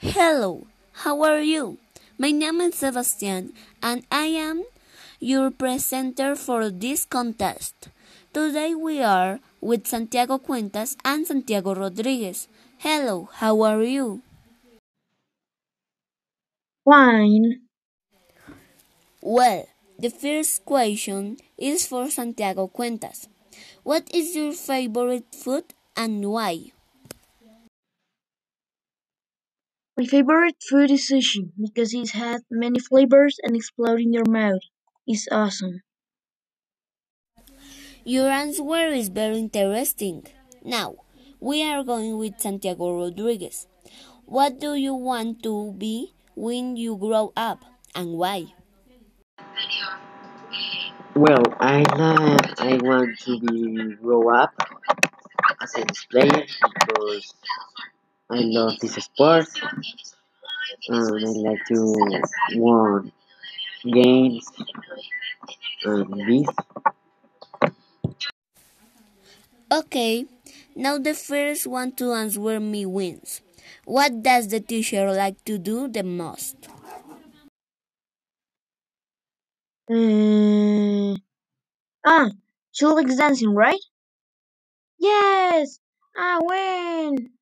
Hello, how are you? My name is Sebastian and I am your presenter for this contest. Today we are with Santiago Cuentas and Santiago Rodriguez. Hello, how are you? Fine. Well, the first question is for Santiago Cuentas. What is your favorite food and why? My favorite food is sushi because it has many flavors and explode in your mouth. It's awesome. Your answer is very interesting. Now, we are going with Santiago Rodriguez. What do you want to be when you grow up and why? Well, I like, I want to be grow up as a tennis player because I love this sport and I like to win games and this. Okay, now the first one to answer me wins. What does the teacher like to do the most? Uh, ah, she likes dancing, right? Yes, I win.